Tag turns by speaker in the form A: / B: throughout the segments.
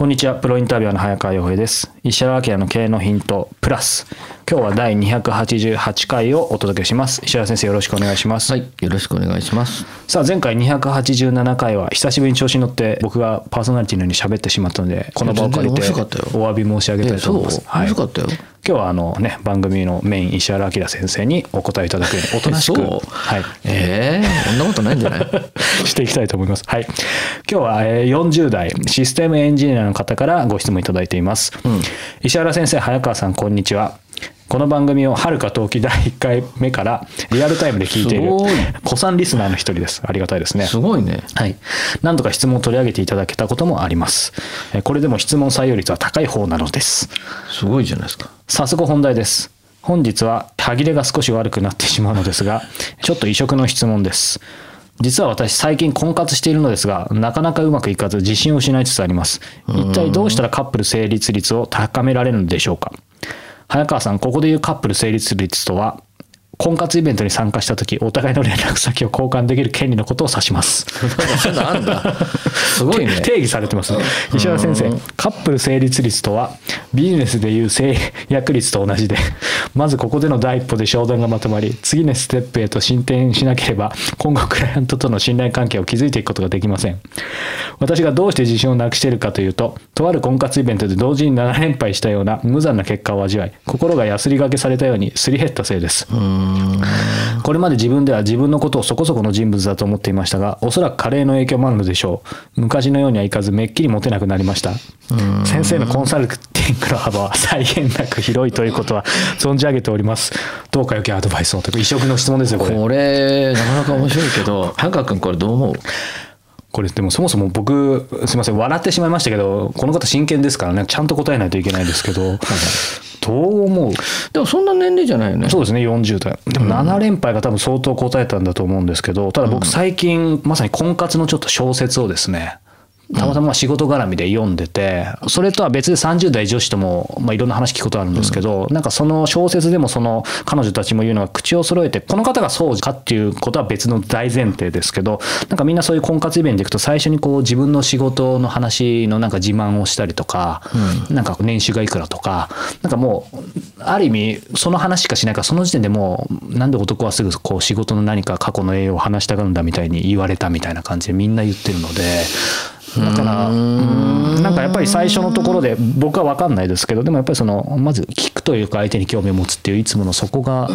A: こんにちは、プロインタビュアーの早川洋平です。石原明の経営のヒントプラス。今日は第288回をお届けします。石原先生よろしくお願いします。
B: はい、よろしくお願いします。
A: さあ、前回287回は久しぶりに調子に乗って僕がパーソナリティのように喋ってしまったので、この場を借りてお詫び申し上げたいと思います。
B: 面白かったよ
A: 今日はあのね、番組のメイン石原明先生にお答えいただくようにおとなしく、はい、
B: ええそんなことないんじゃない？
A: していきたいと思います。はい。今日はえー40代システムエンジニアの方からご質問いただいています。石原先生、早川さん、こんにちは。この番組をはるか冬季第1回目からリアルタイムで聞いている古参リスナーの一人です。ありがたいですね。
B: すごいね。
A: はい。何度か質問を取り上げていただけたこともあります。えーこれでも質問採用率は高い方なのです。
B: すごいじゃないですか。
A: 早速本題です。本日は歯切れが少し悪くなってしまうのですが、ちょっと異色の質問です。実は私最近婚活しているのですが、なかなかうまくいかず自信を失いつつあります。一体どうしたらカップル成立率を高められるのでしょうか早川さん、ここで言うカップル成立率とは、婚活イベントに参加した時、お互いの連絡先を交換できる権利のことを指します。
B: すごいね。
A: 定義されてますね。石原先生カップル成立率とはビジネスでいう制約率と同じでまずここでの第一歩で商談がまとまり次のステップへと進展しなければ今後クライアントとの信頼関係を築いていくことができません。私がどうして自信をなくしているかというととある婚活イベントで同時に7連敗したような無残な結果を味わい心がやすりがけされたようにすり減ったせいですこれまで自分では自分のことをそこそこの人物だと思っていましたが、おそらく加齢の影響もあるのでしょう。昔のようにはいかず、めっきりモテなくなりました。先生のコンサルティングの幅は際限なく広いということは存じ上げております。どうかよきアドバイスをという異色の質問ですよ、これ。
B: これ、なかなか面白いけど、早川君これどう思う？
A: これでもそもそも僕、すいません、笑ってしまいましたけど、この方真剣ですからね、ちゃんと答えないといけないですけど、どう思う？
B: でもそんな年齢じゃないよね。
A: そうですね40代。でも7連敗が多分相当答えたんだと思うんですけどただ僕最近まさに婚活のちょっと小説をですねたまたま仕事絡みで読んでてそれとは別で30代女子とも、まあ、いろんな話聞くことあるんですけど、なんかその小説でもその彼女たちも言うのは口を揃えてこの方がそうかっていうことは別の大前提ですけどなんかみんなそういう婚活イベントで行くと最初にこう自分の仕事の話のなんか自慢をしたりとか、なんか年収がいくらとかなんかもうある意味その話しかしないからその時点でもうなんで男はすぐこう仕事の何か過去の栄養を話したがるんだみたいに言われたみたいな感じでみんな言ってるのでだからうんなんかやっぱり最初のところで僕は分かんないですけどでもやっぱりそのまず聞くというか相手に興味を持つっていういつものそこが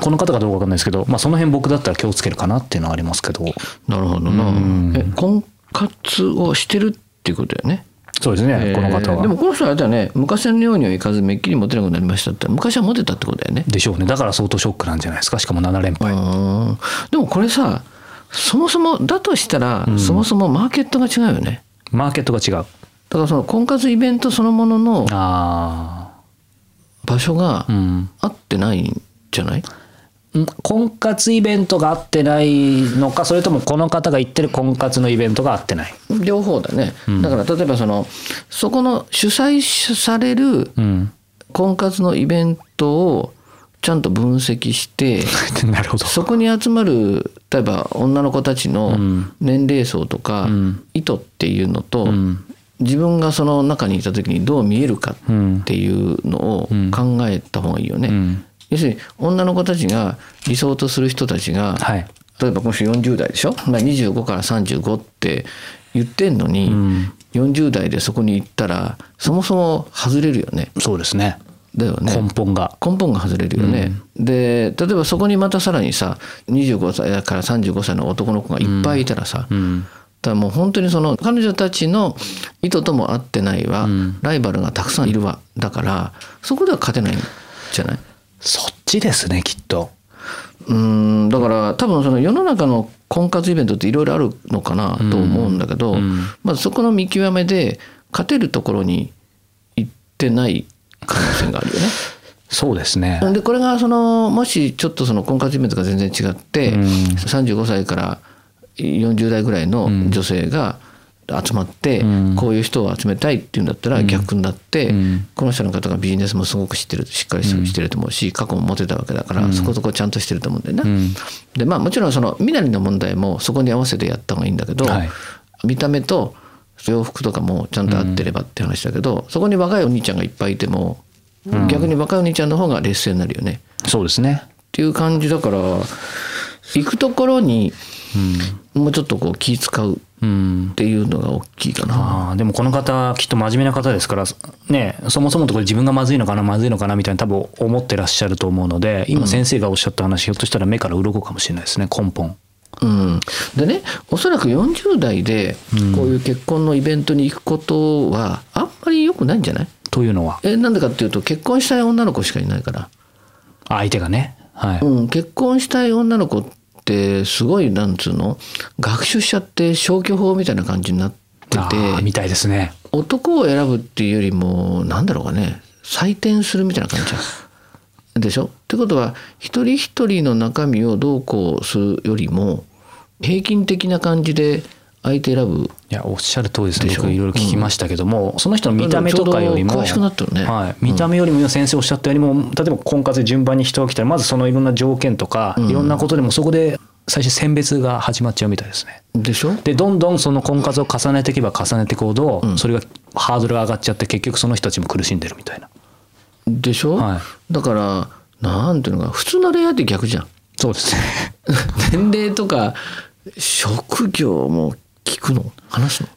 A: この方がどうか分かんないですけど、まあ、その辺僕だったら気をつけるかなっていうのはありますけど
B: なるほどな。え、婚活をしてるっていうことだよね。
A: そうですねこの方は。
B: えーでもこの人はあれだよね、昔のようにはいかずめっきりモテなくなりましたって、昔はモテたってことだよね。
A: でしょうねだから相当ショックなんじゃないですかしかも7連敗。
B: うんでもこれさそもそもだとしたら、そもそもマーケットが違うよね。
A: マーケットが違う。
B: だからその婚活イベントそのものの
A: あ
B: 場所が合ってないんじゃない、
A: ん。婚活イベントが合ってないのかそれともこの方が言ってる婚活のイベントが合ってない？
B: 両方だね、だから例えばそのそこの主催される
A: うん、
B: 婚活のイベントをちゃんと分析して
A: なるほど。
B: そこに集まる例えば女の子たちの年齢層とか
A: ん
B: 意図っていうのと、
A: ん
B: 自分がその中にいた時にどう見えるかっていうのを考えた方がいいよね。
A: うん
B: 要するに女の子たちが理想とする人たちが、
A: はい。
B: 例えば今週40代でしょ、まあ、25から35って言ってんのに、40代でそこに行ったらそもそも外れるよね。
A: そうですね。
B: だよね。
A: 根本が。
B: 根本が外れるよね、で例えばそこにまたさらにさ25歳から35歳の男の子がいっぱいいたらさ、
A: うん。
B: だからもう本当にその彼女たちの意図とも合ってないわ、ライバルがたくさんいるわ。だからそこでは勝てないんじゃない？
A: そっちですねきっと。
B: うーん。だから多分その世の中の婚活イベントっていろいろあるのかなと思うんだけど、まずそこの見極めで勝てるところに行ってない可能性があるよね。
A: そうですね。
B: でこれがそのもしちょっとその婚活イベントが全然違って、35歳から40代ぐらいの女性が集まって、こういう人を集めたいっていうんだったら逆になって、この人の方がビジネスもすごく知ってるしっかりしてると思うし過去もモテたわけだから、そこそこちゃんとしてると思うんだよな。でまあもちろんその身なりの問題もそこに合わせてやった方がいいんだけど、
A: はい。
B: 見た目と洋服とかもちゃんと合ってればって話だけど、そこに若いお兄ちゃんがいっぱいいても、逆に若いお兄ちゃんの方が劣勢になるよね。
A: そうですね。
B: っていう感じだから行くところにもうちょっとこう気使う
A: うん
B: っていうのが大きいかな。
A: あーでもこの方きっと真面目な方ですからねそもそものところで自分がまずいのかなまずいのかなみたいな多分思ってらっしゃると思うので今先生がおっしゃった話、ひょっとしたら目から鱗かもしれないですね根本。
B: うん、でねおそらく40代でこういう結婚のイベントに行くことはあんまり良くないんじゃない？
A: というのは。
B: えなんでかっていうと結婚したい女の子しかいないから、
A: 相手がね。はい。
B: うん、結婚したい女の子ってすごいなんつうの？学習しちゃって消去法みたいな感じになって
A: あ
B: て
A: ーみたいですね。
B: 男を選ぶっていうよりもなんだろうかね。採点するみたいな感じじゃん。でしょ？ってことは一人一人の中身をどうこうするよりも平均的な感じで相手選ぶ
A: いやおっしゃる通りです僕いろいろ聞きましたけども、その人の見た目とかよりも
B: ね。
A: はい、見た目よりも今先生おっしゃったよりも例えば婚活で順番に人が来たらまずそのいろんな条件とか、いろんなことでもそこで最初選別が始まっちゃうみたいですね。
B: でしょ？
A: でどんどんその婚活を重ねていけば重ねていくほど、それがハードルが上がっちゃって結局その人たちも苦しんでるみたいな
B: でしょ、
A: はい。
B: だからなんていうのか普通の恋愛って逆じゃん。
A: そうですね。
B: 年齢とか職業も聞くの？話すの？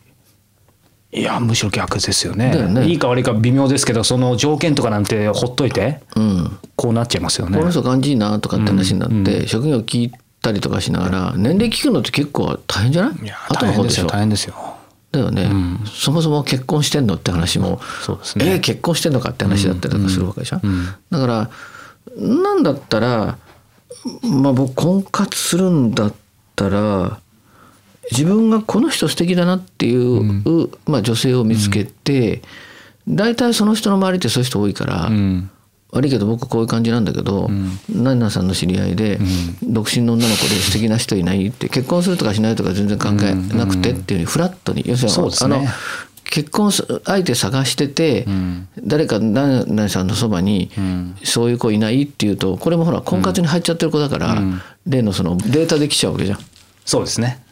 A: いやむしろ逆ですよね。
B: ね。
A: いいか悪いか微妙ですけどその条件とかなんてほっといて
B: うん。
A: こうなっちゃいますよね。
B: この人感じいいなとかって話になって、職業聞いたりとかしながら年齢聞くのって結構大変じゃない？
A: いや
B: 後の方でしょ？
A: 大変ですよ大変ですよ
B: だよね、そもそも結婚してんのって話も
A: ね。
B: えー結婚してんのかって話だったりとかするわけでしょ、だからなんだったらまあ僕婚活するんだったら自分がこの人素敵だなっていう、まあ、女性を見つけて、大体その人の周りってそういう人多いから、
A: うん
B: 悪いけど僕こういう感じなんだけど、何々さんの知り合いで、独身の女の子で素敵な人いないって結婚するとかしないとか全然考えなくてっていうふうにフラットに要するにあの結婚す相手探してて、誰か何々さんのそばに、そういう子いないっていうとこれもほら婚活に入っちゃってる子だから、例のそのデータで来ちゃうわけじゃん。
A: そうですね。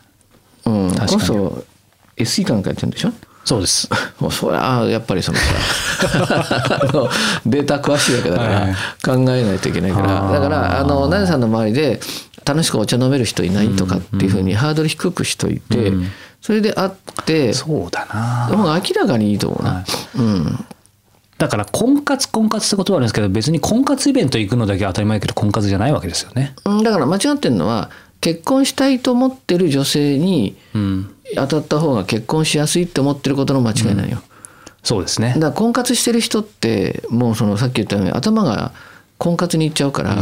B: うん、この人 SE かなんかやってるんでしょ？
A: そうです。
B: もうそりゃやっぱりそのさ あのデータ詳しいわけだから
A: はい。
B: 考えないといけないから、
A: あー。
B: だからあのナさんの周りで楽しくお茶飲める人いないとかっていうふうにハードル低くしといて、それで会って
A: そうだな。
B: もう明らかにいいと思うな。うん。
A: だから婚活婚活って言葉あるんですけど別に婚活イベント行くのだけ当たり前だけど婚活じゃないわけですよね。
B: うんだから間違ってるのは結婚したいと思ってる女性に
A: うん、
B: 当たった方が結婚しやすいって思ってることの間違いないよ。
A: そうですね
B: だ。から婚活してる人ってもうそのさっき言ったように頭が婚活に行っちゃうから、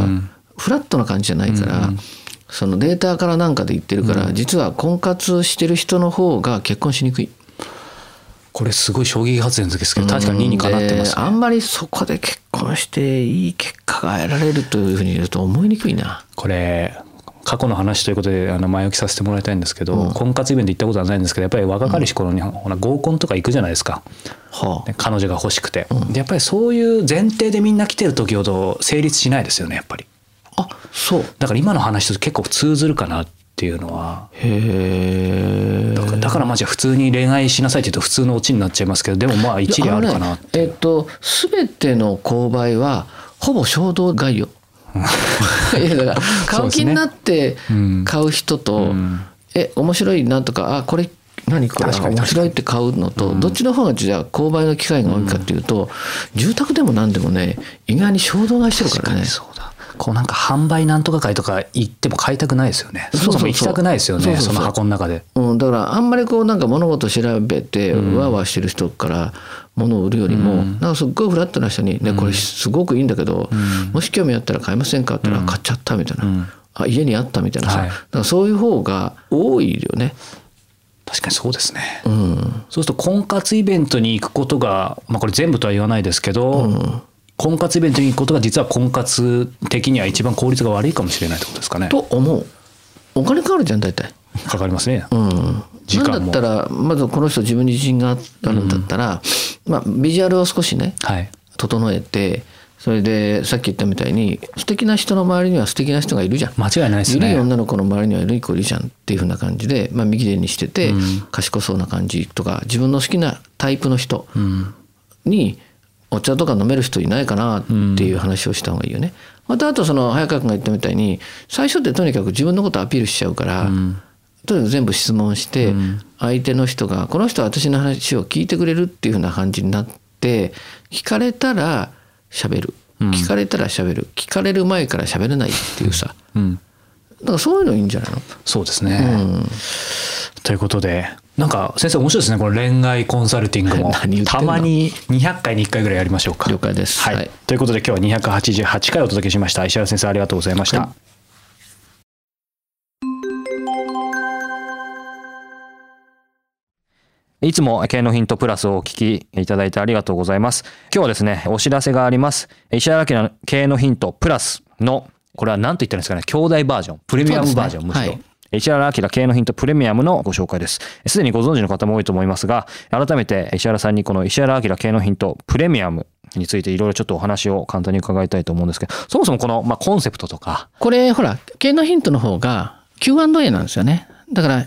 B: フラットな感じじゃないから、そのデータからなんかで言ってるから、実は婚活してる人の方が結婚しにくい。
A: これすごい衝撃発言ですけど確かに理にかなってますね。
B: であんまりそこで結婚していい結果が得られるというふうに言うと思いにくいな。
A: これ過去の話ということであの前置きさせてもらいたいんですけど、婚活イベント行ったことはないんですけどやっぱり若かりし頃に、ほら合コンとか行くじゃないですか。
B: はあ。
A: で彼女が欲しくて、でやっぱりそういう前提でみんな来てる時ほど成立しないですよねやっぱり。
B: あそう。
A: だから今の話と結構通ずるかなっていうのは。
B: へえ。
A: だからだからまあじゃあ普通に恋愛しなさいって言うと普通のオチになっちゃいますけどでもまあ一理あるかな
B: ねえっと全ての購買はほぼ衝動買いよ。いやだから買う気になって
A: うん。
B: 買う人と、
A: ん。
B: え面白いなとかあこれ何これ面白いって買うのと、どっちの方がじゃあ購買の機会が多いかっていうと、住宅でも何でもね意外に衝動買いしてるからね。
A: そうだこうなんか販売なんとか会とか行っても買いたくないですよね。そもそも行きたくないですよね
B: そ
A: の箱の中で。
B: うん、だからあんまりこうなんか物事調べてわーわーしてる人から物を売るよりも、なんかすっごいフラットな人に「ねこれすごくいいんだけど、もし興味あったら買いませんか?」って言ったら「買っちゃった」みたいな、あ家にあったみたいなさ、
A: はい。
B: だからそういう方が多いよね。
A: 確かにそうですね、
B: うん。
A: そうすると婚活イベントに行くことが、まあ、これ全部とは言わないですけど、婚活イベントに行くことが実は婚活的には一番効率が悪いかもしれないってことですかね。
B: と思うお金かかるじゃん大体。
A: かかりますね。
B: うん、
A: 時間も
B: なんだったらまずこの人自分に自信があるんだったら、まあ、ビジュアルを少しね
A: はい。
B: 整えてそれでさっき言ったみたいに素敵な人の周りには素敵な人がいるじゃん。
A: 間違いないですね。
B: ゆるい女の子の周りにはゆるい子いるじゃんっていうふうな感じで、まあ、右手にしてて、賢そうな感じとか自分の好きなタイプの人にお茶とか飲める人いないかなっていう話をした方がいいよね。またあとその早川君が言ったみたいに最初ってとにかく自分のことアピールしちゃうから、とにかく全部質問して、相手の人がこの人は私の話を聞いてくれるっていうふうな感じになって聞かれたら喋る聞かれたら喋る聞かれる前から喋れないっていうさ、
A: うん。
B: だからそういうのいいんじゃないの？
A: そうですね。ということで、なんか先生面白いですね。この恋愛コンサルティングも たまに200回に1回ぐらいやりましょうか。
B: 了解です
A: はい。
B: はい
A: ということで今日は288回お届けしました。石原先生ありがとうございました。
B: はい
C: いつも経営のヒントプラスをお聞きいただいてありがとうございます。今日はですね、お知らせがあります。石原明の経営のヒントプラスの、これは何と言ったらいいんですかね、兄弟バージョン、プレミアムバージョン、むしろ。
B: はい
C: 石原明経営のヒントプレミアムのご紹介です。すでにご存知の方も多いと思いますが、改めて石原さんにこの石原明経営のヒントプレミアムについていろいろちょっとお話を簡単に伺いたいと思うんですけど、そもそもこの、まあ、コンセプトとか、
B: これほら経営のヒントの方が Q&A なんですよねだから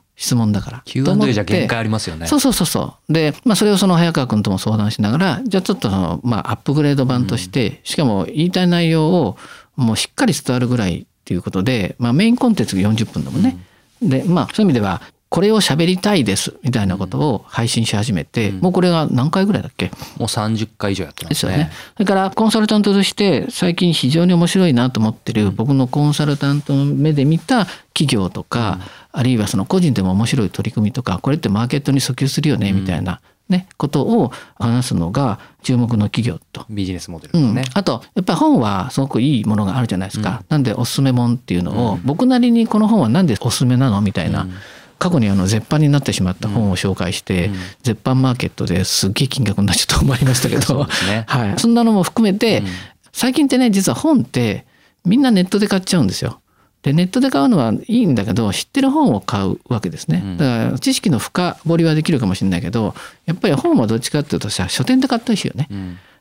B: 質問だから。
C: Q&A
B: て
C: じゃ限界ありますよね。
B: そうそうそうそう。で、まあ、それをその早川君とも相談しながらじゃあちょっとその、まあ、アップグレード版として、しかも言いたい内容をもうしっかり伝わるぐらいっていうことで、まあ、メインコンテンツが40分だもんね。でまあそういう意味ではこれを喋りたいですみたいなことを配信し始めて、もうこれが何回ぐらいだっけ？
C: もう30回以上やってまね。
B: ですすよね。それからコンサルタントとして最近非常に面白いなと思ってる僕のコンサルタントの目で見た企業とか、あるいはその個人でも面白い取り組みとかこれってマーケットに訴求するよねみたいな、ね、ことを話すのが注目の企業と。
C: ビジネスモデル
B: うん
C: ですね。
B: あとやっぱり本はすごくいいものがあるじゃないですか。なんでおすすめ本っていうのを、僕なりにこの本はなんでおすすめなのみたいな。過去にあの絶版になってしまった本を紹介して、絶版マーケットですっげえ金額になっちゃったと思いましたけど、
C: ね。
B: はい、そんなのも含めて、最近ってね実は本ってみんなネットで買っちゃうんですよ。でネットで買うのはいいんだけど知ってる本を買うわけですね。だから知識の深掘りはできるかもしれないけどやっぱり本はどっちかっていうとさ書店で買ってほしいよね。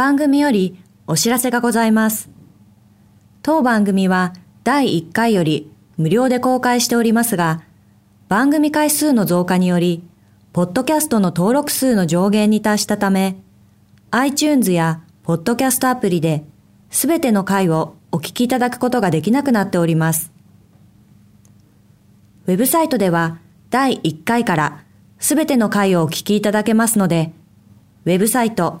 D: 番組よりお知らせがございます。当番組は第1回より無料で公開しておりますが、番組回数の増加により、ポッドキャストの登録数の上限に達したため、iTunes やポッドキャストアプリで、すべての回をお聞きいただくことができなくなっております。ウェブサイトでは第1回からすべての回をお聞きいただけますので、ウェブサイト